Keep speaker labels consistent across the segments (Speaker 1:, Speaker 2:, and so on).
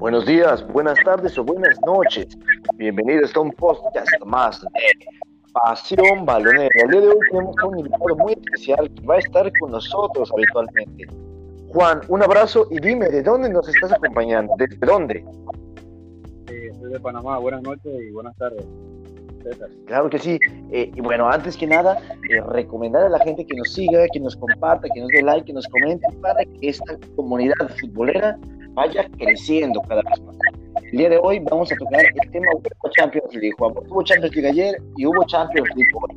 Speaker 1: Buenos días, buenas tardes o buenas noches. Bienvenidos a un podcast más de Pasión Balonera. El día de hoy tenemos un invitado muy especial que va a estar con nosotros habitualmente. Juan, un abrazo y dime, ¿de dónde nos estás acompañando? ¿Desde dónde?
Speaker 2: soy de Panamá. Buenas noches y buenas tardes.
Speaker 1: Claro que sí. Eh, y bueno, antes que nada, eh, recomendar a la gente que nos siga, que nos comparta, que nos dé like, que nos comente para que esta comunidad futbolera vaya creciendo cada vez más. El día de hoy vamos a tocar el tema UEFA Champions League. Juan, hubo Champions League ayer y hubo Champions League hoy.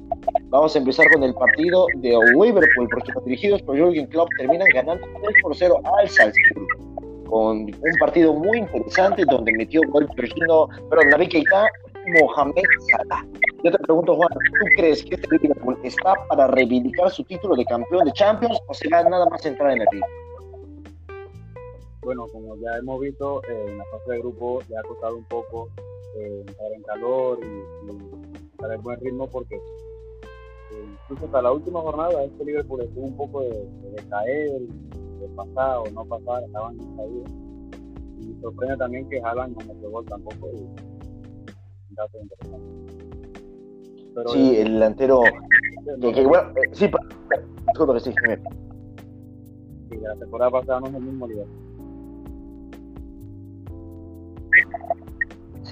Speaker 1: Vamos a empezar con el partido de Liverpool, porque los dirigidos por Jürgen Klopp terminan ganando 3 por 0 al Salzburg con un partido muy interesante donde metió gol Georgino, perdón, Navi Keita Mohamed Salah. Yo te pregunto, Juan, ¿tú crees que este Liverpool está para reivindicar su título de campeón de Champions o se va nada más entrar en el ritmo?
Speaker 2: Bueno, como ya hemos visto, eh, en la fase de grupo le ha costado un poco eh, entrar en calor y, estar en buen ritmo porque eh, incluso hasta la última jornada este Liverpool estuvo un poco de, de, caer, de pasar o no pasar, estaban en caída. Y sorprende también que Haaland no metió gol tampoco. Y,
Speaker 1: sí, el delantero. Que, bueno, eh, sí, que sí,
Speaker 2: Sí, la temporada pasada no es el mismo nivel.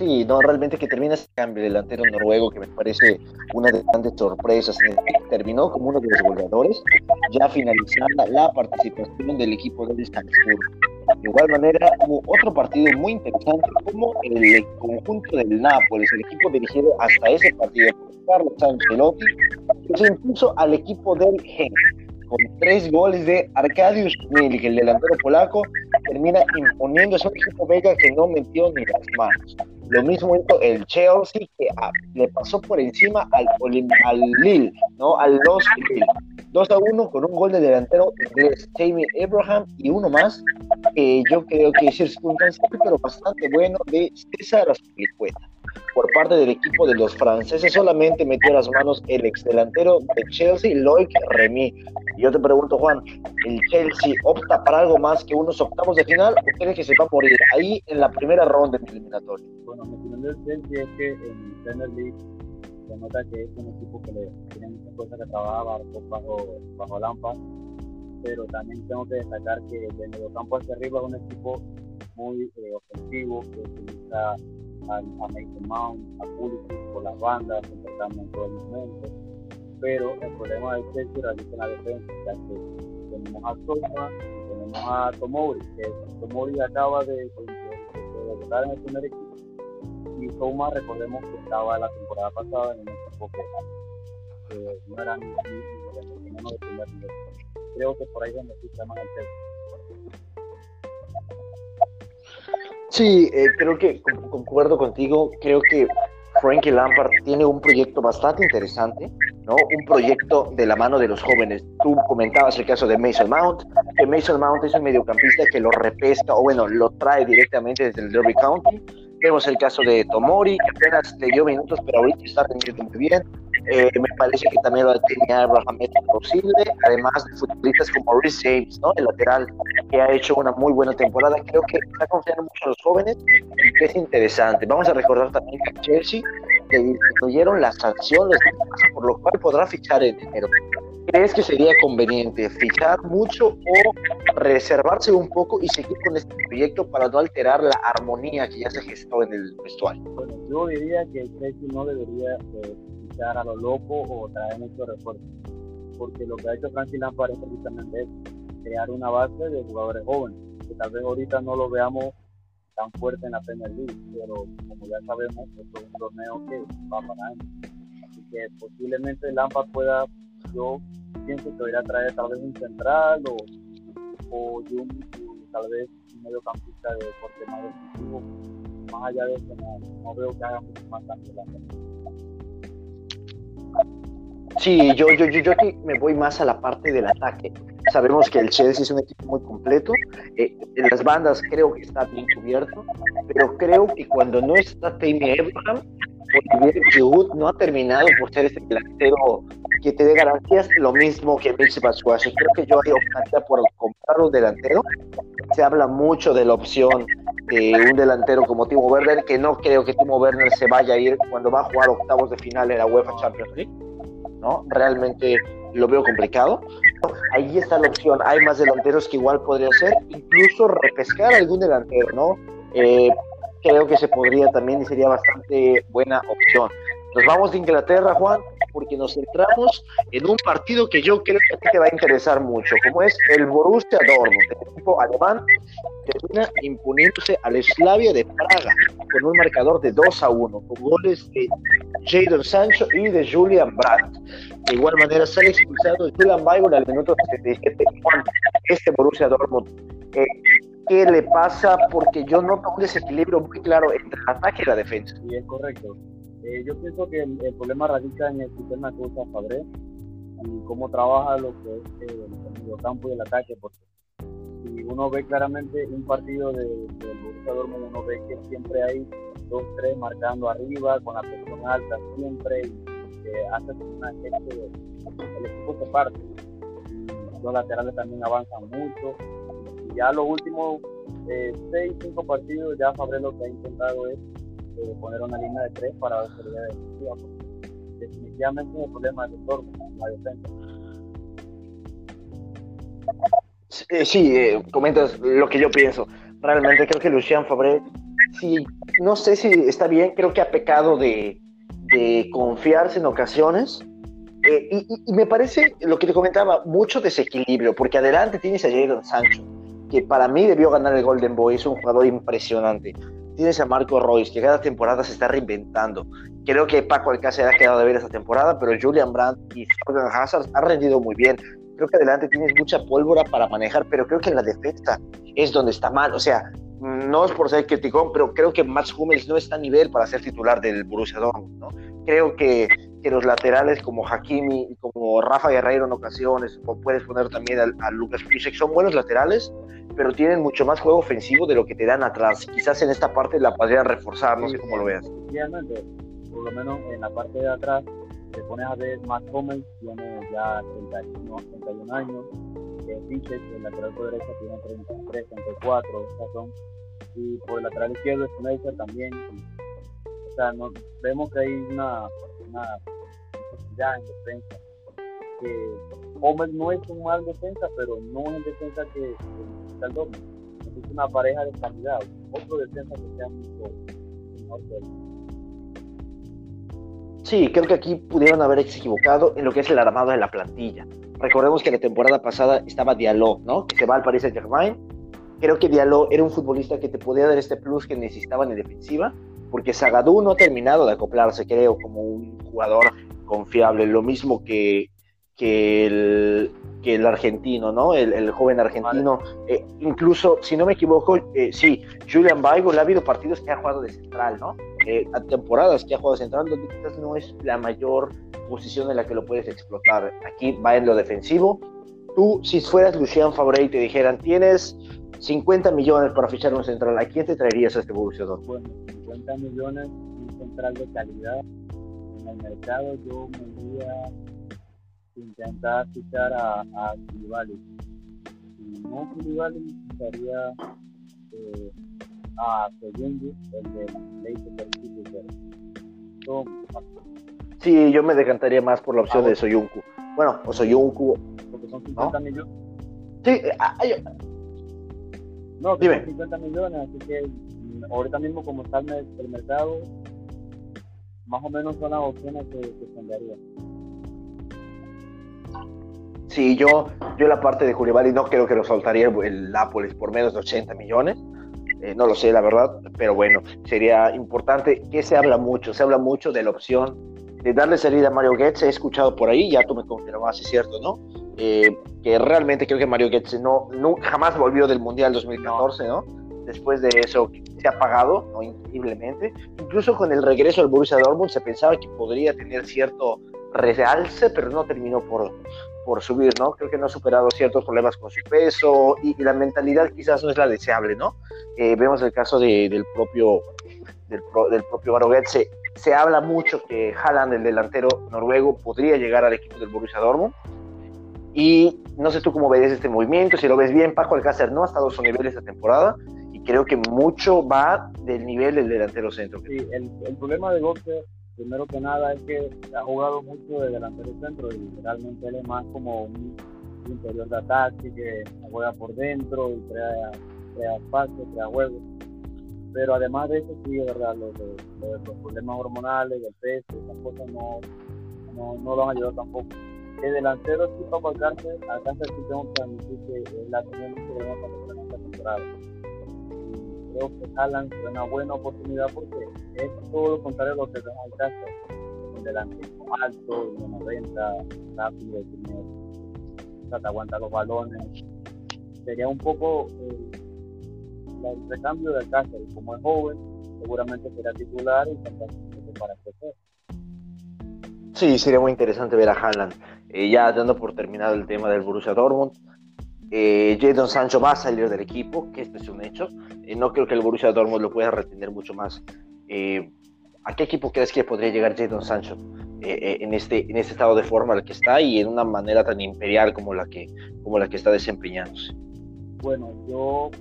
Speaker 1: Sí, no, realmente que termina ese cambio delantero noruego que me parece una de las grandes sorpresas. Terminó como uno de los goleadores, ya finalizada la participación del equipo del Salzburgo. De igual manera, hubo otro partido muy interesante como el conjunto del Nápoles, el equipo dirigido hasta ese partido por Carlos Ancelotti, que se impuso al equipo del Genk con tres goles de Arkadiusz Milik, el delantero polaco, termina imponiendo a un equipo belga que no metió ni las manos. Lo mismo hizo el Chelsea, que ah, le pasó por encima al, al Lille, ¿no? Al Los Lille. 2 a 1 con un gol de delantero inglés, Jamie Abraham, y uno más, que yo creo que es circunstancial, pero bastante bueno, de César Azpilicueta por parte del equipo de los franceses solamente metió las manos el ex delantero de Chelsea, Loic Remy. Y yo te pregunto, Juan, ¿el Chelsea opta para algo más que unos octavos de final o crees que se va a morir ahí en la primera ronda del eliminatorio?
Speaker 2: Bueno, opinión del Chelsea es que en Premier League se nota que es un equipo que le tiene muchas cosas que trabajar bajo, bajo Lampa, pero también tengo que destacar que medio campo hacia arriba es un equipo muy eh, ofensivo, que utiliza a, Mason Mount, a Pulisic por las bandas, empezando en todo el momento. Pero el problema de Chelsea radica en la defensa, ya que tenemos a Souma y tenemos a Tomori, que Tomori acaba de, debutar en el primer equipo. Y Souma, recordemos que estaba la temporada pasada en un equipo que no era ni, ni. Creo que por ahí es donde se llama el Chelsea.
Speaker 1: Sí, eh, creo que concuerdo contigo. Creo que Frankie Lampard tiene un proyecto bastante interesante, ¿no? Un proyecto de la mano de los jóvenes. Tú comentabas el caso de Mason Mount, que Mason Mount es un mediocampista que lo repesca, o bueno, lo trae directamente desde el Derby County. Vemos el caso de Tomori, que apenas le dio minutos, pero ahorita está rendiendo muy bien. Eh, me parece que también lo tiene Abraham posible, además de futbolistas como Rhys James, ¿no? el lateral, que ha hecho una muy buena temporada. Creo que está confiando mucho en los jóvenes que es interesante. Vamos a recordar también que Chelsea le incluyeron las sanciones, por lo cual podrá fichar en enero. ¿Crees que sería conveniente fichar mucho o reservarse un poco y seguir con este proyecto para no alterar la armonía que ya se gestó en el vestuario?
Speaker 2: Bueno, yo diría que Chelsea no debería eh, fichar a lo loco o traer mucho refuerzo, porque lo que ha hecho Frankie Lampard es precisamente crear una base de jugadores jóvenes, que tal vez ahorita no lo veamos tan fuerte en la Premier League, pero como ya sabemos, esto es un torneo que va para años. Así que posiblemente Lampard pueda yo pienso que voy a traer tal vez un central o, o un, tal vez un mediocampista de corte más defensivo. Más allá de eso, no, veo que haga mucho más cambio la
Speaker 1: Sí, yo, yo, yo, yo me voy más a la parte del ataque. Sabemos que el Chelsea es un equipo muy completo. Eh, en las bandas creo que está bien cubierto, pero creo que cuando no está Tammy Abraham, Giroud no ha terminado por ser este delantero que te dé garantías, lo mismo que Mitch Batshuayi. Creo que yo ahí optaría por comprar un delantero. Se habla mucho de la opción de un delantero como Timo Werner, que no creo que Timo Werner se vaya a ir cuando va a jugar octavos de final en la UEFA Champions League, ¿no? Realmente lo veo complicado. Ahí está la opción, hay más delanteros que igual podría ser, incluso repescar algún delantero, ¿no? Eh, creo que se podría también y sería bastante buena opción. Nos vamos de Inglaterra, Juan, porque nos centramos en un partido que yo creo que a ti te va a interesar mucho, como es el Borussia Dortmund, el equipo alemán termina imponiéndose al Slavia de Praga con un marcador de 2 a 1, con goles de Jadon Sancho y de Julian Brandt. De igual manera sale expulsado Julian Weigl al minuto 77. Juan, este Borussia Dortmund, eh, ¿qué le pasa? Porque yo noto un desequilibrio muy claro entre el ataque y la defensa.
Speaker 2: Es correcto. Eh, yo pienso que el, problema radica en el sistema que usa Fabré y cómo trabaja lo que es eh, el campo y el ataque, porque si uno ve claramente un partido del de Borussia Dortmund, uno ve que siempre hay dos, tres marcando arriba, con la presión alta siempre, hace una gente, el equipo se parte. los laterales también avanzan mucho. Y ya los últimos eh, seis, cinco partidos, ya Fabré lo que ha intentado es poner una línea de tres para la seguridad defensiva. Definitivamente es el problema del entorno, la defensa.
Speaker 1: Sí, eh, comentas lo que yo pienso. Realmente creo que Lucian Fabré, sí, no sé si está bien, creo que ha pecado de, de confiarse en ocasiones. Eh, y, y, me parece lo que te comentaba, mucho desequilibrio, porque adelante tienes a Jadon Sancho, que para mí debió ganar el Golden Boy, es un jugador impresionante. Tienes a Marco Royce, que cada temporada se está reinventando. Creo que Paco Alcácer ha quedado de ver esta temporada, pero Julian Brandt y Jordan Hazard han rendido muy bien. Creo que adelante tienes mucha pólvora para manejar, pero creo que en la defensa es donde está mal. O sea, no es por ser criticón, pero creo que Max Hummels no está a nivel para ser titular del Borussia Dortmund, ¿no? Creo que, que los laterales como Hakimi y como Rafa Guerreiro en ocasiones, o puedes poner también a, Lucas Piszek, son buenos laterales, pero tienen mucho más juego ofensivo de lo que te dan atrás. Quizás en esta parte la podrían reforzar, no sé cómo lo veas.
Speaker 2: Efectivamente, por lo menos en la parte de atrás, te pones a ver Max Hummels, tiene ya 31, 31 años, Piszek, el lateral por derecha, tiene 33, 34, o sea, son y por el lateral izquierdo Schmeichel también. o sea, no, vemos que hay una, una necesidad en defensa. Que Homer no es un mal defensa, pero no es defensa que, el doble. Es una pareja de calidad, otro defensa que sea mucho mejor que
Speaker 1: Sí, creo que aquí pudieron haber equivocado en lo que es el armado de la plantilla. Recordemos que la temporada pasada estaba Diallo, ¿no? Que se va al Paris Saint Germain creo que Diallo era un futbolista que te podía dar este plus que necesitaban en defensiva, porque Zagadou no ha terminado de acoplarse, creo, como un jugador confiable, lo mismo que, que, el, que el argentino, ¿no? El, joven argentino. Eh, incluso, si no me equivoco, eh, sí, Julian Weigl ha habido partidos que ha jugado de central, ¿no? Eh, a temporadas que ha jugado de central, donde quizás no es la mayor posición en la que lo puedes explotar. Aquí va en lo defensivo. Tú, si fueras Lucian Fabre y te dijeran, tienes 50 millones para fichar un central, ¿a quién te traerías a este Borussia
Speaker 2: Bueno, 50 millones, un central de calidad. En el mercado yo me iría a intentar fichar a, a. Si no Koulibaly, ficharía eh, a Soyuncu, el de Leicester City.
Speaker 1: Sí, yo me decantaría más por la opción ah, de Soyuncu. Bueno, o Soyuncu.
Speaker 2: Son 50 millones.
Speaker 1: Sí, eh, hay,
Speaker 2: no, que 50 millones, así que mm, ahorita mismo como está el mercado, más o menos son las opciones que, que cambiaría.
Speaker 1: Sí, yo, yo la parte de Julián no creo que lo soltaría el, Nápoles por menos de 80 millones. Eh, no lo sé, la verdad, pero bueno, sería importante que se habla mucho, se habla mucho de la opción de darle salida a Mario Goetze. He escuchado por ahí, ya tú me confirmas si es cierto, ¿no? Eh, que realmente creo que Mario Götze no, jamás volvió del Mundial 2014, ¿no? Después de eso se ha pagado, ¿no? Increíblemente. Incluso con el regreso al Borussia Dortmund se pensaba que podría tener cierto realce, pero no terminó por, por subir, ¿no? Creo que no ha superado ciertos problemas con su peso y, la mentalidad quizás no es la deseable, ¿no? Eh, vemos el caso del propio del, del propio. Se habla mucho que Haaland, el delantero noruego, podría llegar al equipo del Borussia Dortmund y no sé tú cómo ves este movimiento, si lo ves bien, Paco Alcácer no ha estado a su nivel esta temporada y creo que mucho va del nivel del delantero centro.
Speaker 2: Sí, el, el problema de Gómez, primero que nada, es que ha jugado mucho de delantero centro y realmente él es más como un, interior de ataque que juega por dentro y crea, crea espacio, crea juego. Pero además de eso, sí, es verdad, los, los, problemas hormonales, el peso, esas cosas no, no, no lo han ayudado tampoco. El delantero sí para alcance, alcance sí tengo que admitir que la que menos problema para esta temporada. Creo que Haaland es una buena oportunidad porque es todo lo contrario a lo que tenemos alcance. Un delantero alto, de 90, rápido, tiene, o sea, te aguanta los balones. Sería un poco eh, el recambio del y como es joven, seguramente será titular y tendrá para crecer.
Speaker 1: Sí, sería muy interesante ver a Haaland. Eh, ya dando por terminado el tema del Borussia Dortmund, eh, Jadon Sancho va a salir del equipo, que este es un hecho. Eh, no creo que el Borussia Dortmund lo pueda retener mucho más. Eh, ¿A qué equipo crees que podría llegar Jadon Sancho en, este, en este estado de forma al que está y en una manera tan imperial como la que, como la que está desempeñándose?
Speaker 2: Bueno, yo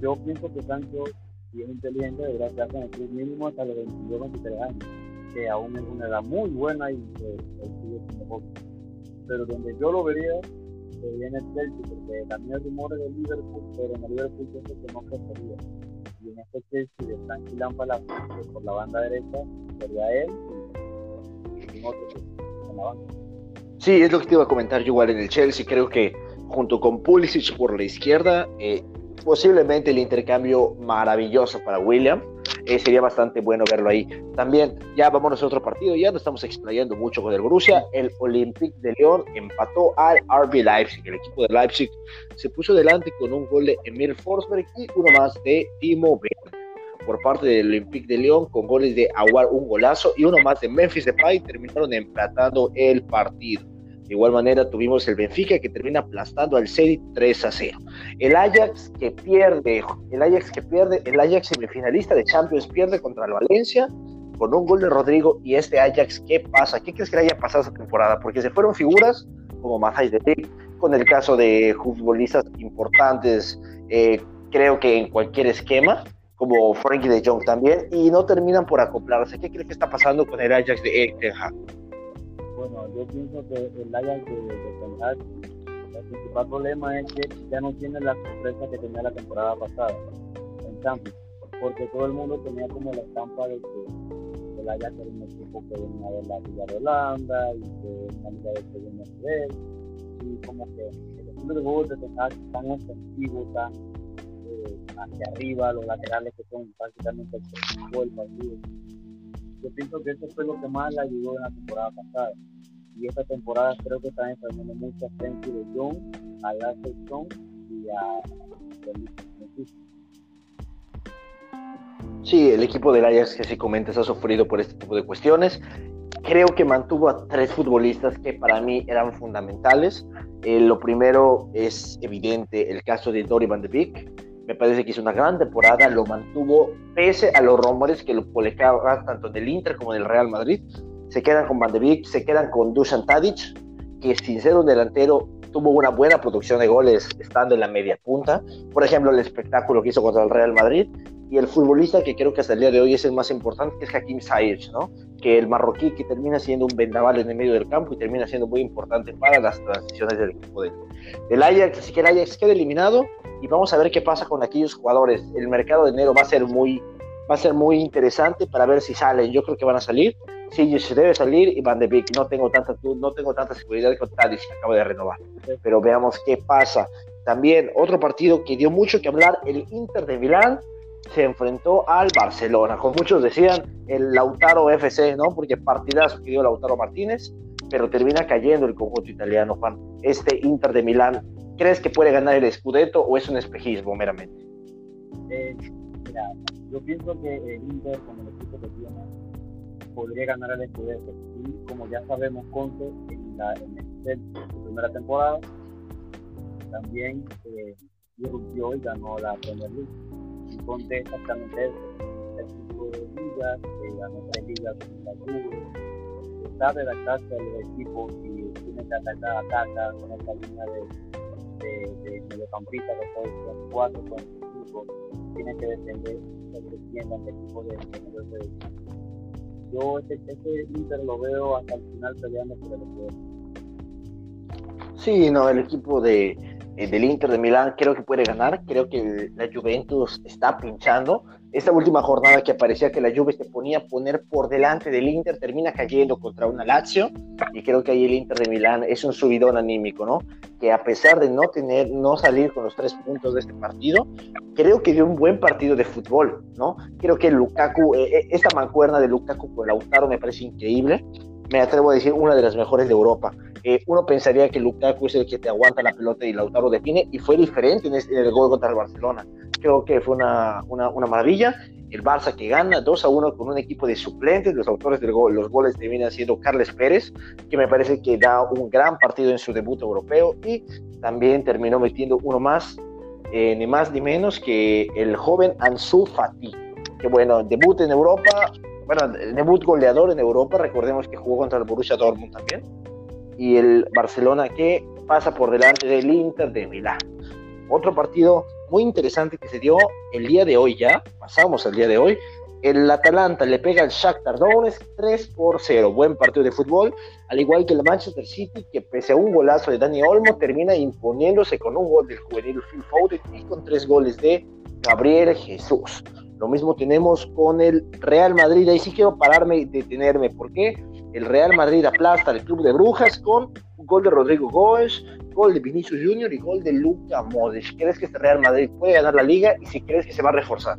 Speaker 2: yo pienso que Sancho, si es inteligente, debería quedarse en el club mínimo hasta los 22, 23 años, que aún es una edad muy buena y que mejor. Pero donde yo lo vería sería en el Chelsea, porque también hay rumores de Liverpool, pero en el Liverpool pienso que no prefería. Y en este Chelsea de Frankie Lampard por la banda derecha sería él y, otro en la banda.
Speaker 1: Sí, es lo que te iba a comentar yo igual en el Chelsea. Creo que junto con Pulisic por la izquierda, eh, posiblemente el intercambio maravilloso para William. Eh, sería bastante bueno verlo ahí. También, ya vámonos a otro partido, ya no estamos explayando mucho con el Borussia. El Olympique de León empató al RB Leipzig. El equipo de Leipzig se puso delante con un gol de Emil Forsberg y uno más de Timo Werner. Por parte del Olympique de León, con goles de Aguar, un golazo, y uno más de Memphis Depay, terminaron empatando el partido. De igual manera tuvimos el Benfica que termina aplastando al Zenit 3 a 0. El Ajax que pierde, el Ajax que pierde, el Ajax semifinalista de Champions pierde contra el Valencia con un gol de Rodrigo y este Ajax, ¿qué pasa? ¿Qué crees que le haya pasado esta temporada? Porque se fueron figuras como Matthijs de Ligt, con el caso de futbolistas importantes, eh, creo que en cualquier esquema, como Frankie de Jong también, y no terminan por acoplarse. ¿Qué crees que está pasando con el Ajax de Erik
Speaker 2: bueno, yo pienso que el Ajax de, de el principal problema es que ya no tiene la sorpresa que tenía la temporada pasada en Champions, porque todo el mundo tenía como la estampa de que el Ajax era un equipo que venía de la Liga de Holanda y que liga de segundo nivel, y como que el estilo de juego de tan ofensivo, tan eh, hacia arriba, los laterales que son prácticamente el partido yo pienso que eso fue lo que más le ayudó en la temporada pasada. Y esta temporada creo que están entrando mucha gente de John, a la sección y a
Speaker 1: Sí, el equipo del Ajax que se comenta ha sufrido por este tipo de cuestiones. Creo que mantuvo a tres futbolistas que para mí eran fundamentales. Eh, lo primero es evidente el caso de Dori Van de Beek, me parece que hizo una gran temporada, lo mantuvo pese a los rumores que lo publicaban tanto del Inter como del Real Madrid. Se quedan con Van de Beek, se quedan con Dusan Tadic, que sin ser un delantero tuvo una buena producción de goles estando en la media punta. Por ejemplo, el espectáculo que hizo contra el Real Madrid. Y el futbolista que creo que hasta el día de hoy es el más importante, que es Hakim Ziyech, ¿no? Que el marroquí que termina siendo un vendaval en el medio del campo y termina siendo muy importante para las transiciones del equipo del Ajax. Así que el Ajax queda eliminado y vamos a ver qué pasa con aquellos jugadores. El mercado de enero va a ser muy, va a ser muy interesante para ver si salen. Yo creo que van a salir. Sí, se debe salir y Van de Beek. No tengo tanta, no tengo tanta seguridad con Tadic que acaba de renovar. Pero veamos qué pasa. También otro partido que dio mucho que hablar, el Inter de Milán se enfrentó al Barcelona. Como muchos decían, el Lautaro FC, ¿no? Porque partidazo que dio Lautaro Martínez, pero termina cayendo el conjunto italiano, Juan. Este Inter de Milán ¿Crees que puede ganar el Scudetto o es un espejismo meramente?
Speaker 2: Eh, mira, yo pienso que el Inter, con el equipo que tiene, podría ganar el Scudetto. Y como ya sabemos, Conte en, la, en el, su primera temporada también eh, irrumpió y ganó la Premier League. Y Conte exactamente eso. El tipo de ligas, que ganó tres ligas con la Juve, sabe adaptarse a los equipos y tiene que atacar, ataca con esta línea de de, de mediocampista que puede ser 4, puede ser fútbol. Tiene que defender que el equipo de, de Yo este, este Inter lo veo hasta el final peleando por el equipo.
Speaker 1: Sí, no, el equipo de, del Inter de Milán creo que puede ganar, creo que la Juventus está pinchando. Esta última jornada que parecía que la Juve se ponía a poner por delante del Inter termina cayendo contra una Lazio y creo que ahí el Inter de Milán es un subidón anímico, ¿no? Que a pesar de no tener, no salir con los tres puntos de este partido, creo que dio un buen partido de fútbol, ¿no? Creo que Lukaku, eh, eh, esta mancuerna de Lukaku con Lautaro me parece increíble. Me atrevo a decir una de las mejores de Europa uno pensaría que Lukaku es el que te aguanta la pelota y Lautaro define, y fue diferente en, el gol contra el Barcelona. Creo que fue una, una, maravilla. El Barça que gana 2 a 1 con un equipo de suplentes, los autores gol, los goles terminan siendo Carles Pérez, que me parece que da un gran partido en su debut europeo, y también terminó metiendo uno más, eh, ni más ni menos que el joven Ansu Fati, que bueno, debut en Europa, bueno, debut goleador en Europa, recordemos que jugó contra el Borussia Dortmund también y el Barcelona que pasa por delante del Inter de Milán. Otro partido muy interesante que se dio el día de hoy ya, pasamos al día de hoy, el Atalanta le pega al Shakhtar Donetsk 3 por 0, buen partido de fútbol, al igual que el Manchester City que pese a un golazo de Dani Olmo termina imponiéndose con un gol del juvenil Phil Foden y con tres goles de Gabriel Jesús. Lo mismo tenemos con el Real Madrid, ahí sí quiero pararme y detenerme, ¿por qué? El Real Madrid aplasta al Club de Brujas con un gol de Rodrigo Gómez, gol de Vinicius Junior y gol de Luca Modric. ¿Crees que este Real Madrid puede ganar la liga y si crees que se va a reforzar?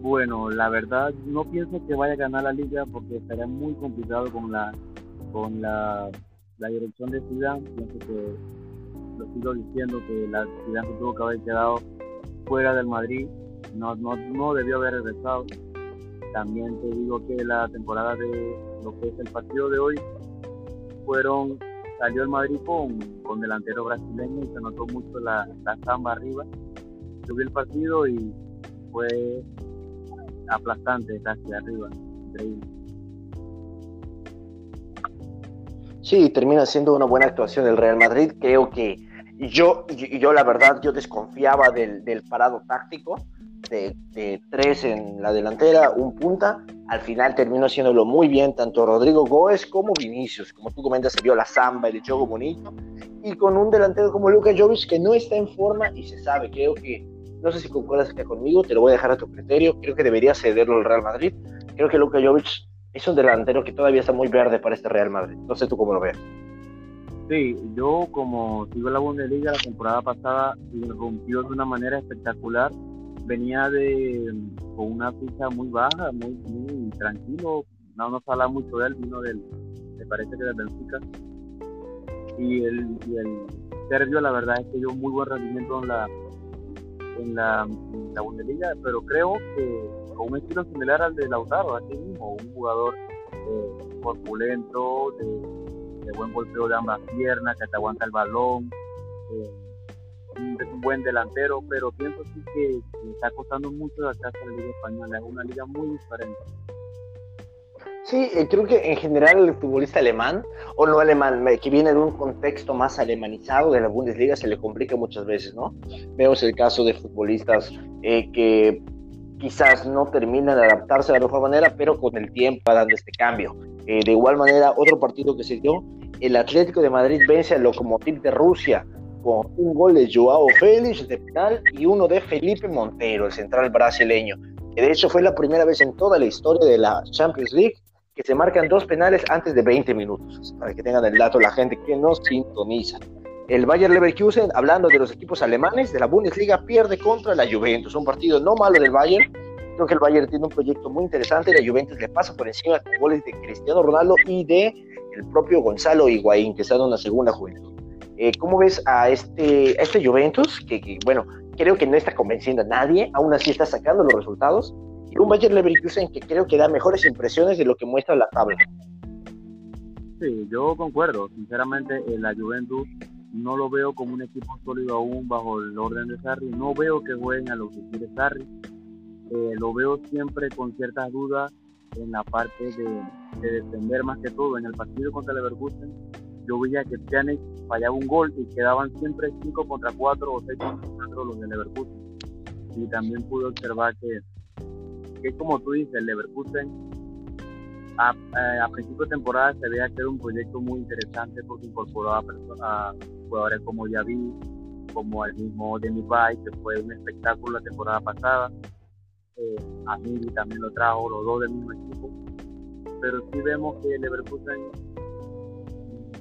Speaker 2: Bueno, la verdad no pienso que vaya a ganar la liga porque estaría muy complicado con la con la, dirección de Zidane. Pienso que lo sigo diciendo que la Zidane tuvo que haber quedado fuera del Madrid. No, no, no debió haber regresado también te digo que la temporada de lo que es el partido de hoy fueron salió el Madrid con, con delantero brasileño y se notó mucho la, la samba arriba. Subió el partido y fue aplastante casi arriba, increíble.
Speaker 1: Sí, termina siendo una buena actuación el Real Madrid. Creo que yo, yo la verdad, yo desconfiaba del, del parado táctico de, tres en la delantera, un punta. Al final terminó haciéndolo muy bien tanto Rodrigo Góez como Vinicius. Como tú comentas, se vio la samba, el juego bonito. Y con un delantero como Luka Jovic que no está en forma y se sabe, creo que, no sé si concuerdas conmigo, te lo voy a dejar a tu criterio. Creo que debería cederlo el Real Madrid. Creo que Luka Jovic es un delantero que todavía está muy verde para este Real Madrid. No sé tú cómo lo ves.
Speaker 2: Sí, yo como sigo la Bundesliga la temporada pasada rompió de una manera espectacular venía de con una ficha muy baja, muy, muy tranquilo, no nos habla mucho de él, vino del, me parece que del Benfica. Y el, y el Sergio, la verdad es que dio muy buen rendimiento en la, en la, la Bundesliga, pero creo que con un estilo similar al de Lautaro, así mismo, un jugador eh, corpulento, de, buen golpeo de ambas piernas, que te aguanta el balón. Eh, un buen delantero, pero pienso sí que, está costando mucho la de la Liga Española, es una liga muy diferente.
Speaker 1: Sí, eh, creo que en general el futbolista alemán, o no alemán, que viene de un contexto más alemanizado de la Bundesliga, se le complica muchas veces, ¿no? Vemos el caso de futbolistas eh, que quizás no terminan de adaptarse de la mejor manera, pero con el tiempo dando este cambio. Eh, de igual manera, otro partido que se dio, el Atlético de Madrid vence al Lokomotiv de Rusia con un gol de Joao Félix de penal y uno de Felipe Montero, el central brasileño, que de hecho fue la primera vez en toda la historia de la Champions League que se marcan dos penales antes de 20 minutos, para que tengan el dato la gente que nos sintoniza. El Bayern Leverkusen, hablando de los equipos alemanes de la Bundesliga, pierde contra la Juventus, un partido no malo del Bayern. Creo que el Bayern tiene un proyecto muy interesante, la Juventus le pasa por encima con goles de Cristiano Ronaldo y de el propio Gonzalo Higuaín, que está en una segunda juventud. Eh, ¿Cómo ves a este, este Juventus? Que, bueno, creo que no está convenciendo a nadie, aún así está sacando los resultados. Y un Bayern Leverkusen que creo que da mejores impresiones de lo que muestra la tabla.
Speaker 2: Sí, yo concuerdo. Sinceramente, eh, la Juventus no lo veo como un equipo sólido aún bajo el orden de Sarri. No veo que jueguen a lo que quiere Sarri. Eh, lo veo siempre con ciertas dudas en la parte de, de defender más que todo. En el partido contra Leverkusen yo veía que Pjanic fallaba un gol y quedaban siempre 5 contra 4 o 6 contra 4 los de Leverkusen. y también pude observar que, que como tú dices, el Leverkusen a, eh, a, principio de temporada se veía que era un proyecto muy interesante porque incorporó a, a jugadores como Yavi, como el mismo Demi Bay, que fue un espectáculo la temporada pasada. Eh, a Miri también lo trajo, los dos del mismo equipo. Pero sí vemos que el Leverkusen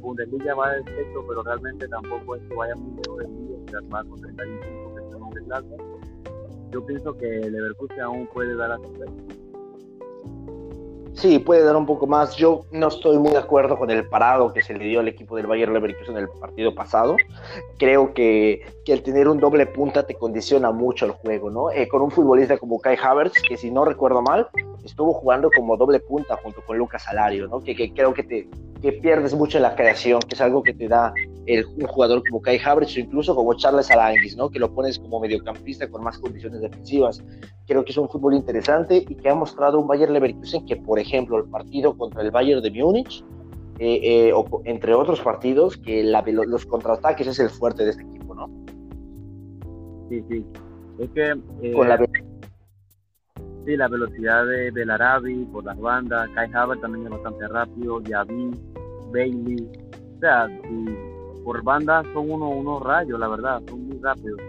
Speaker 2: Bundesliga va de sexto, pero realmente tampoco es que vaya muy lejos de mí, o sea, va con 35 que son un Yo pienso que Leverkusen aún puede dar a su
Speaker 1: Sí, puede dar un poco más. Yo no estoy muy de acuerdo con el parado que se le dio al equipo del Bayern Leverkusen en el partido pasado. Creo que, que el tener un doble punta te condiciona mucho el juego, ¿no? Eh, con un futbolista como Kai Havertz, que si no recuerdo mal, estuvo jugando como doble punta junto con Lucas Alario, ¿no? Que, que creo que te que pierdes mucho en la creación, que es algo que te da el, un jugador como Kai Havertz o incluso como Charles Aranguis, ¿no? Que lo pones como mediocampista con más condiciones defensivas. Creo que es un fútbol interesante y que ha mostrado un Bayern Leverkusen que, por ejemplo, el partido contra el Bayern de Múnich, eh, eh, o, entre otros partidos, que la, los contraataques es el fuerte de este equipo, ¿no?
Speaker 2: Sí, sí. Es que... Eh, Con la Sí, la velocidad de Belarabi por las bandas, Kai Havertz también es bastante rápido, Yavi, Bailey, o sea, por bandas son unos uno rayos, la verdad, son muy rápidos.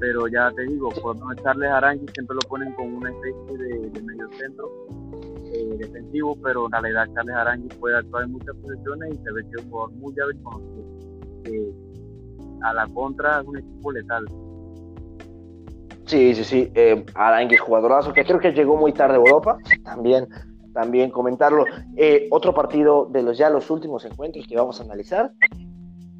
Speaker 2: Pero ya te digo, por no Charles Arangui siempre lo ponen con una especie de, medio centro eh, defensivo, pero en realidad Charles Arangui puede actuar en muchas posiciones y se ve que es un jugador muy hábil a la contra es un equipo letal.
Speaker 1: Sí, sí, sí. Eh, jugadorazo, que creo que llegó muy tarde a Europa. También, también comentarlo. Eh, otro partido de los ya los últimos encuentros que vamos a analizar.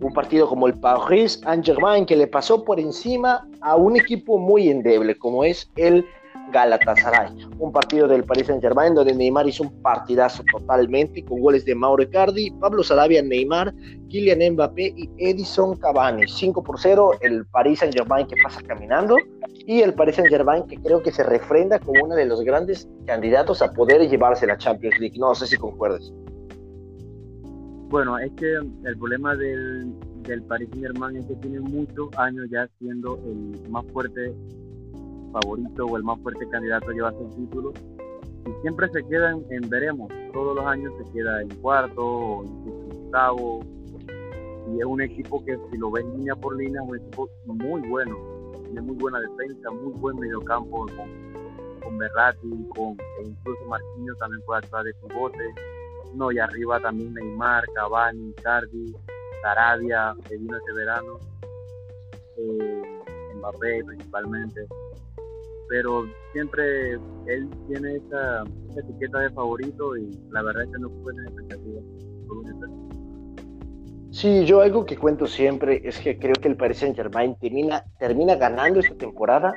Speaker 1: Un partido como el Paris Saint-Germain que le pasó por encima a un equipo muy endeble como es el Galatasaray. Un partido del Paris Saint-Germain donde Neymar hizo un partidazo totalmente con goles de Mauro Icardi, Pablo Sarabia, Neymar, Kylian Mbappé y Edison Cavani. 5 por 0 el Paris Saint-Germain que pasa caminando y el Paris Saint-Germain que creo que se refrenda como uno de los grandes candidatos a poder llevarse la Champions League. No sé si concuerdes.
Speaker 2: Bueno, es que el problema del, del Paris Saint-Germain es que tiene muchos años ya siendo el más fuerte favorito o el más fuerte candidato a llevarse el título. Y siempre se queda en, veremos. Todos los años se queda en cuarto o en octavo. Y es un equipo que si lo ves línea por línea es un equipo muy bueno. Tiene muy buena defensa, muy buen mediocampo con, con Berratti, con, e incluso Marquinhos también puede actuar de pivote. No, y arriba también Neymar, Cavani, Cardi, Sarabia, que vino este verano. Eh, Mbappé principalmente pero siempre él tiene esa, etiqueta de favorito y la verdad es que no fue tener expectativas.
Speaker 1: Sí, yo algo que cuento siempre es que creo que el Paris Saint Germain termina, termina ganando esta temporada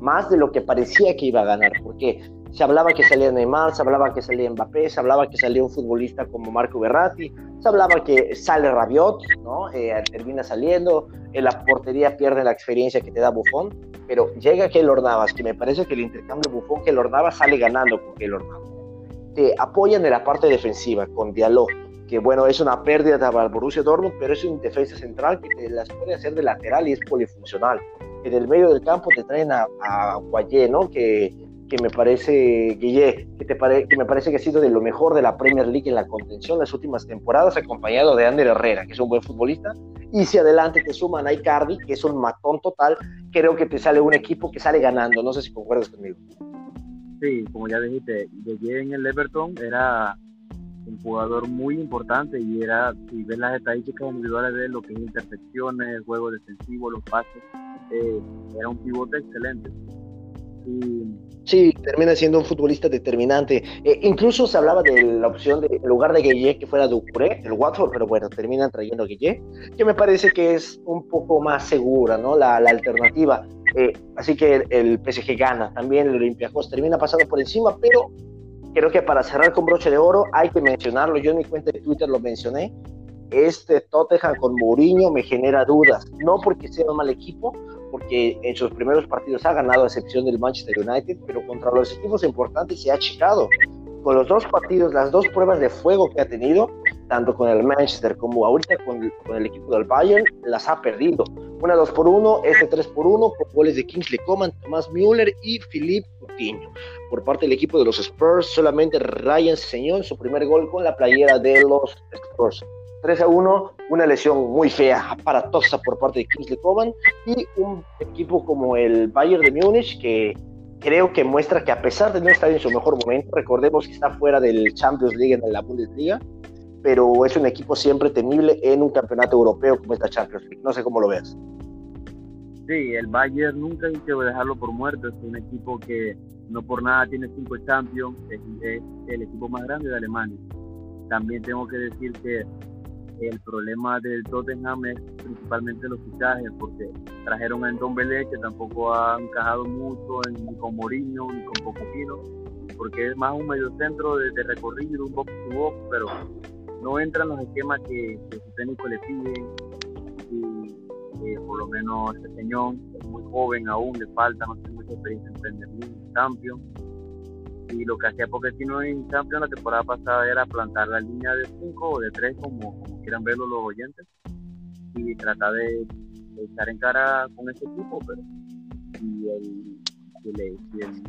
Speaker 1: más de lo que parecía que iba a ganar, porque se hablaba que salía Neymar, se hablaba que salía Mbappé, se hablaba que salía un futbolista como Marco Berratti, se hablaba que sale Rabiot, ¿no? Eh, termina saliendo, en la portería pierde la experiencia que te da Buffon, pero llega Keylor Navas, que me parece que el intercambio Buffon-Keylor Navas sale ganando con Keylor Navas. Te apoyan en la parte defensiva con Diallo, que bueno, es una pérdida para el Borussia Dortmund, pero es un defensa central que te las puede hacer de lateral y es polifuncional. Que del medio del campo te traen a, a Guayé, ¿no? Que, que me parece, Guille, que, te pare, que me parece que ha sido de lo mejor de la Premier League en la contención las últimas temporadas, acompañado de Ander Herrera, que es un buen futbolista, y si adelante te suman a Icardi, que es un matón total, creo que te sale un equipo que sale ganando, no sé si concuerdas conmigo.
Speaker 2: Sí, como ya dijiste, Guille en el Everton era un jugador muy importante y era, si ves las estadísticas individuales de lo que es intercepciones, el juego defensivo, los pases, eh, era un pivote excelente. Y
Speaker 1: Sí, termina siendo un futbolista determinante. Eh, incluso se hablaba de la opción de, en lugar de Gueye, que fuera Ducuré, el Watford, pero bueno, terminan trayendo a Gueye, que me parece que es un poco más segura, ¿no? La, la alternativa. Eh, así que el, PSG gana. También el Olympiacos termina pasando por encima, pero creo que para cerrar con broche de oro hay que mencionarlo. Yo en mi cuenta de Twitter lo mencioné. Este Tottenham con Mourinho me genera dudas, no porque sea un mal equipo, porque en sus primeros partidos ha ganado a excepción del Manchester United, pero contra los equipos importantes se ha achicado. Con los dos partidos, las dos pruebas de fuego que ha tenido, tanto con el Manchester como ahorita con, el equipo del Bayern, las ha perdido. Una 2 por 1, este 3 por 1, con goles de Kingsley Coman, Tomás Müller y Philippe Coutinho. Por parte del equipo de los Spurs, solamente Ryan Señor en su primer gol con la playera de los Spurs. 3 a 1, una lesión muy fea, aparatosa por parte de Kingsley Coman y un equipo como el Bayern de Múnich que creo que muestra que a pesar de no estar en su mejor momento, recordemos que está fuera del Champions League en la Bundesliga, pero es un equipo siempre temible en un campeonato europeo como es la Champions League. No sé cómo lo ves.
Speaker 2: Sí, el Bayern nunca hay que dejarlo por muerto. Es un equipo que no por nada tiene cinco Champions, es, el equipo más grande de Alemania. También tengo que decir que el problema del Tottenham es principalmente los fichajes, porque trajeron a Ndombele que tampoco ha encajado mucho ni con Mourinho ni con Pochettino, porque es más un mediocentro de, de recorrido, un box to box, pero no entran los esquemas que, que su técnico le pide y eh, por lo menos este señor es muy joven aún, le falta, no tiene mucha experiencia en Premier League, Champions y lo que hacía Pochettino en Champions la temporada pasada era plantar la línea de 5 o de 3 como, como, quieran verlo los oyentes y tratar de, estar en cara con ese equipo pero si, el, si, el,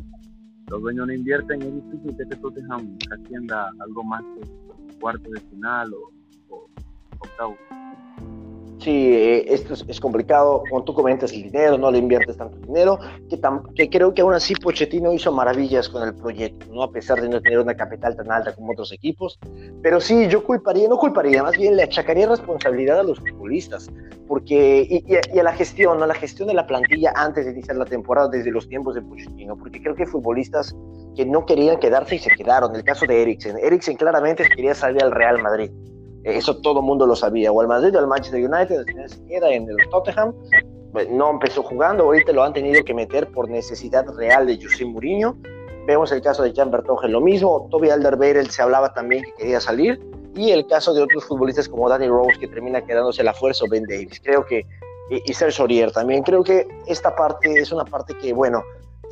Speaker 2: los dueños no invierten es difícil que este Tottenham hacienda algo más que cuarto de final o, o.
Speaker 1: Sí, eh, esto es, complicado. Cuando tú comentas el dinero, no le inviertes tanto dinero, que, que creo que aún así Pochettino hizo maravillas con el proyecto, ¿no? a pesar de no tener una capital tan alta como otros equipos. Pero sí, yo culparía, no culparía, más bien le achacaría responsabilidad a los futbolistas, porque, y, a la gestión, ¿no? la gestión de la plantilla antes de iniciar la temporada, desde los tiempos de Pochettino, porque creo que futbolistas que no querían quedarse y se quedaron. El caso de Eriksen. Eriksen claramente quería salir al Real Madrid eso todo el mundo lo sabía. O al Madrid o al Manchester United, queda en el Tottenham. Pues, no empezó jugando, ahorita lo han tenido que meter por necesidad real de José Mourinho. Vemos el caso de Jan Bertongen, lo mismo. Toby Alderweireld se hablaba también que quería salir. Y el caso de otros futbolistas como Danny Rose, que termina quedándose la fuerza, o Ben Davis. Creo que, y Serge Aurier también. Creo que esta parte es una parte que, bueno,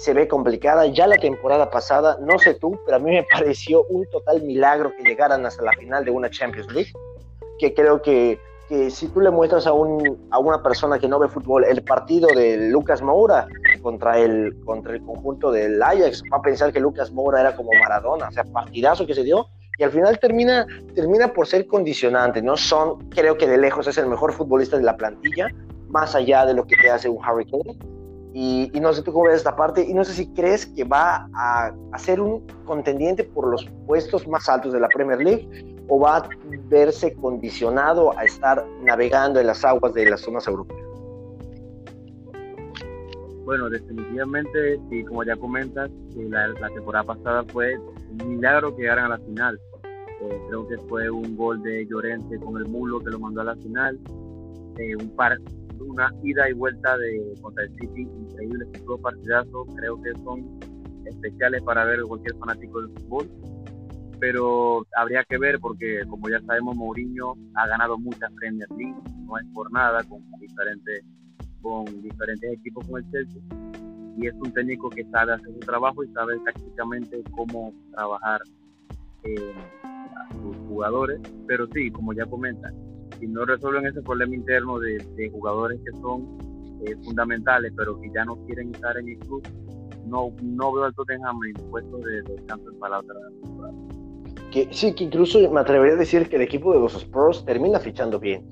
Speaker 1: se ve complicada. Ya la temporada pasada, no sé tú, pero a mí me pareció un total milagro que llegaran hasta la final de una Champions League, que creo que, que si tú le muestras a, un, a una persona que no ve fútbol el partido de Lucas Moura contra el, contra el conjunto del Ajax, va a pensar que Lucas Moura era como Maradona, o sea, partidazo que se dio, y al final termina, termina por ser condicionante, ¿no? Son, creo que de lejos es el mejor futbolista de la plantilla, más allá de lo que te hace un Harry Kane y, no sé tú cómo ves esta parte, y no sé si crees que va a, ser un contendiente por los puestos más altos de la Premier League o va a verse condicionado a estar navegando en las aguas de las zonas europeas.
Speaker 2: Bueno, definitivamente, sí, como ya comentas, la, la temporada pasada fue un milagro que llegaran a la final. Eh, creo que fue un gol de Llorente con el mulo que lo mandó a la final. Eh, un par una ida y vuelta de contra el City increíble, dos partidazos, creo que son especiales para ver cualquier fanático del fútbol, pero habría que ver porque como ya sabemos Mourinho ha ganado muchas Premier League, no es por nada con diferentes con diferentes equipos con el Chelsea y es un técnico que sabe hacer su trabajo y sabe tácticamente cómo trabajar eh, a sus jugadores, pero sí, como ya comentan, si no resuelven ese problema interno de, jugadores que son eh, fundamentales, pero que ya no quieren estar en el club, no, no veo al Tottenham en puesto de descanso para la otra.
Speaker 1: Que, sí, que incluso me atrevería a decir que el equipo de los Spurs termina fichando bien.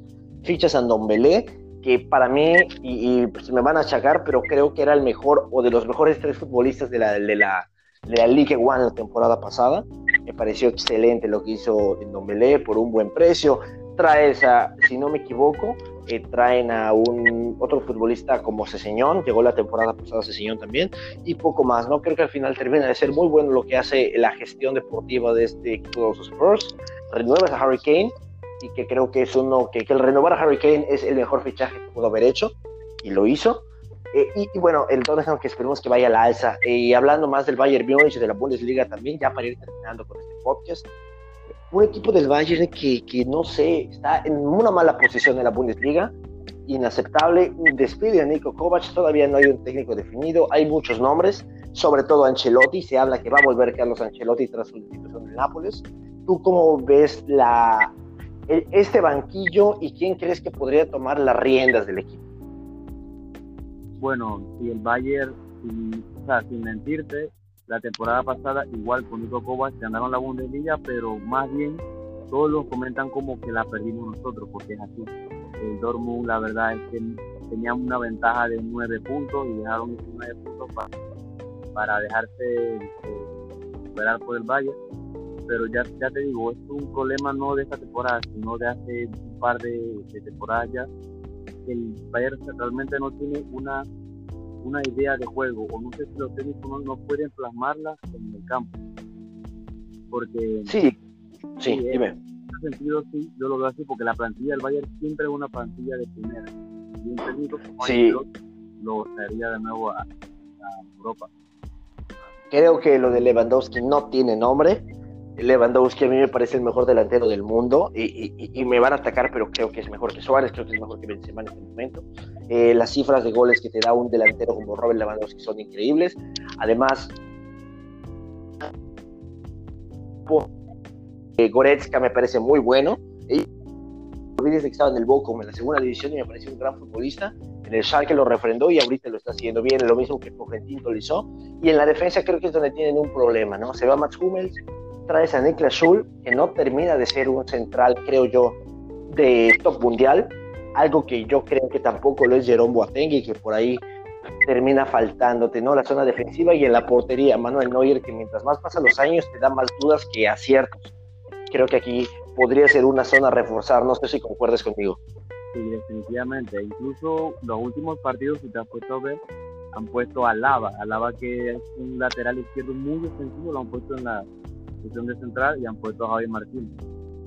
Speaker 1: Fichas a Belé, que para mí, y, pues me van a achacar, pero creo que era el mejor o de los mejores tres futbolistas de la, de la, de la Ligue One la temporada pasada. Me pareció excelente lo que hizo Belé por un buen precio traes a, si no me equivoco, eh, traen a un otro futbolista como Ceseñón, llegó la temporada pasada Ceseñón también, y poco más, ¿no? Creo que al final termina de ser muy bueno lo que hace la gestión deportiva de este equipo de los Spurs. Renuevas a Harry Kane, y que creo que es uno, que, que el renovar a Harry Kane es el mejor fichaje que pudo haber hecho, y lo hizo. Eh, y, bueno, el Tottenham que esperemos que vaya a la alza. Eh, y hablando más del Bayern Múnich y de la Bundesliga también, ya para ir terminando con este podcast, un equipo del Bayern que, que, no sé, está en una mala posición en la Bundesliga, inaceptable, despide a Nico Kovac, todavía no hay un técnico definido, hay muchos nombres, sobre todo Ancelotti, se habla que va a volver Carlos Ancelotti tras su institución en Nápoles. ¿Tú cómo ves la, este banquillo y quién crees que podría tomar las riendas del equipo?
Speaker 2: Bueno, si el Bayern, o sea, sin mentirte, la temporada pasada igual con Nico Kovac ganaron la Bundesliga, pero más bien todos los comentan como que la perdimos nosotros, porque es así. El Dortmund, la verdad es que tenían una ventaja de nueve puntos y dejaron esos nueve puntos para, para dejarse eh, superar por el Bayern. Pero ya, ya te digo, es un problema no de esta temporada, sino de hace un par de, de temporadas ya. El Bayern realmente no tiene una una idea de juego, o no sé si los técnicos no, pueden plasmarla en el campo. Porque.
Speaker 1: Sí, sí, dime.
Speaker 2: En ese sentido, sí, yo lo veo así, porque la plantilla del Bayern siempre es una plantilla de primera. Y un técnico como
Speaker 1: sí.
Speaker 2: lo traería de nuevo a, a Europa.
Speaker 1: Creo que lo de Lewandowski no tiene nombre Lewandowski a mí me parece el mejor delantero del mundo y, me van a atacar, pero creo que es mejor que Suárez, creo que es mejor que Benzema en este momento. Eh, las cifras de goles que te da un delantero como Robert Lewandowski son increíbles. Además, eh, Goretzka me parece muy bueno. Y que estaba en el Bochum en la segunda división y me parece un gran futbolista. En el Schalke lo refrendó y ahorita lo está haciendo bien, lo mismo que Florentín lo hizo. Y en la defensa creo que es donde tienen un problema, ¿no? Se va Max Hummels, traes a Niklas Schul, que no termina de ser un central, creo yo, de top mundial, algo que yo creo que tampoco lo es Jerome Boateng y que por ahí termina faltándote, ¿no? La zona defensiva y en la portería, Manuel Neuer, que mientras más pasan los años te da más dudas que aciertos. Creo que aquí podría ser una zona a reforzar, no sé si concuerdes conmigo.
Speaker 2: Sí, definitivamente. Incluso los últimos partidos, si te has puesto a ver, han puesto a Lava, a Lava que es un lateral izquierdo muy defensivo, lo han puesto en la, posición de central y han puesto a Javier Martín,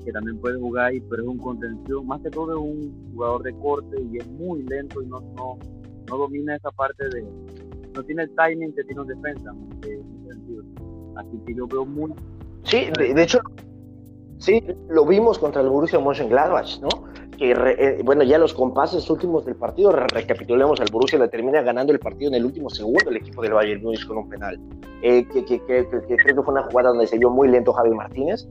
Speaker 2: que también puede jugar ahí, pero es un contención, más que todo es un jugador de corte y es muy lento y no, no, no domina esa parte de, no tiene el timing que tiene un defensa, en. Así que yo veo muy...
Speaker 1: Sí, de, de hecho, sí, lo vimos contra el Borussia Mönchengladbach, ¿no? Que eh, bueno, ya los compases últimos del partido, recapitulemos, el Borussia le termina ganando el partido en el último segundo el equipo del Bayern Múnich con un penal, eh, que, creo que fue una jugada donde se vio muy lento Javi Martínez,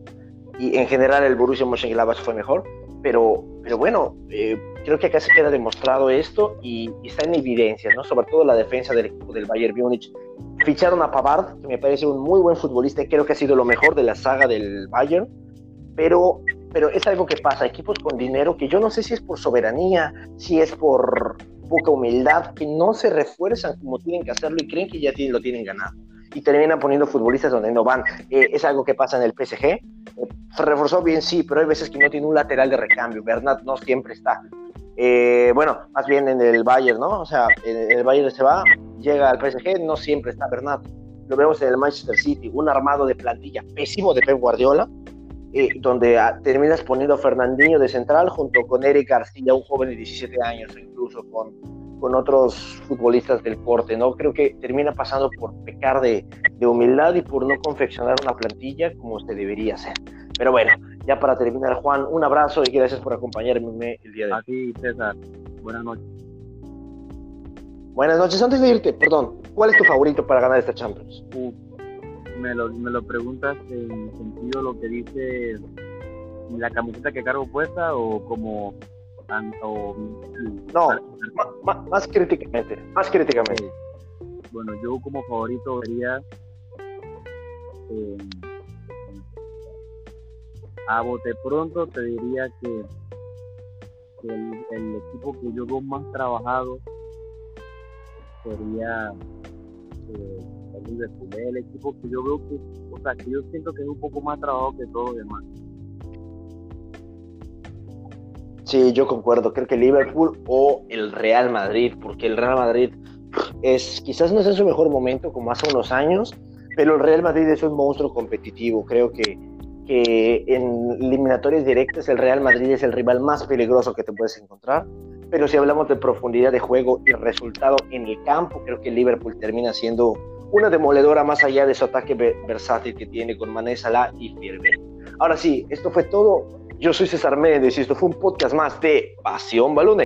Speaker 1: y en general el Borussia Mönchengladbach fue mejor, pero, pero bueno, eh, creo que acá se queda demostrado esto y, está en evidencia, ¿no? Sobre todo la defensa del equipo del Bayern Múnich. Ficharon a Pavard, que me parece un muy buen futbolista y creo que ha sido lo mejor de la saga del Bayern, pero pero es algo que pasa, equipos con dinero que yo no sé si es por soberanía, si es por poca humildad, que no se refuerzan como tienen que hacerlo y creen que ya lo tienen ganado. Y terminan poniendo futbolistas donde no van. Eh, es algo que pasa en el PSG. Se reforzó bien, sí, pero hay veces que no tiene un lateral de recambio. Bernat no siempre está. Eh, bueno, más bien en el Bayern, ¿no? O sea, en el Bayern se va, llega al PSG, no siempre está Bernat. Lo vemos en el Manchester City, un armado de plantilla pésimo de Pep Guardiola, eh, donde ah, terminas poniendo a Fernandinho de central junto con Eric García, un joven de 17 años, incluso con, con otros futbolistas del corte, ¿no? Creo que termina pasando por pecar de, de, humildad y por no confeccionar una plantilla como se debería hacer. Pero bueno, ya para terminar, Juan, un abrazo y gracias por acompañarme el día de hoy.
Speaker 2: A ti, César. Buenas noches.
Speaker 1: Buenas noches. Antes de irte, perdón, ¿cuál es tu favorito para ganar esta Champions?
Speaker 2: Me lo, me lo preguntas en sentido lo que dice la camiseta que cargo puesta o como
Speaker 1: tanto no más, más, críticamente más críticamente.
Speaker 2: Bueno yo como favorito vería eh, a bote pronto te diría que, el, equipo que yo veo más trabajado sería eh, el Liverpool. Es el equipo que yo veo que, o sea, que yo siento que es un poco más trabajo que todos los demás.
Speaker 1: Sí, yo concuerdo. Creo que Liverpool o el Real Madrid, porque el Real Madrid es quizás no es en su mejor momento como hace unos años, pero el Real Madrid es un monstruo competitivo. Creo que, que en eliminatorias directas el Real Madrid es el rival más peligroso que te puedes encontrar. Pero si hablamos de profundidad de juego y resultado en el campo, creo que Liverpool termina siendo una demoledora más allá de su ataque versátil que tiene con Mané Salah y Firme. Ahora sí, esto fue todo. Yo soy César Méndez y esto fue un podcast más de Pasión Balone.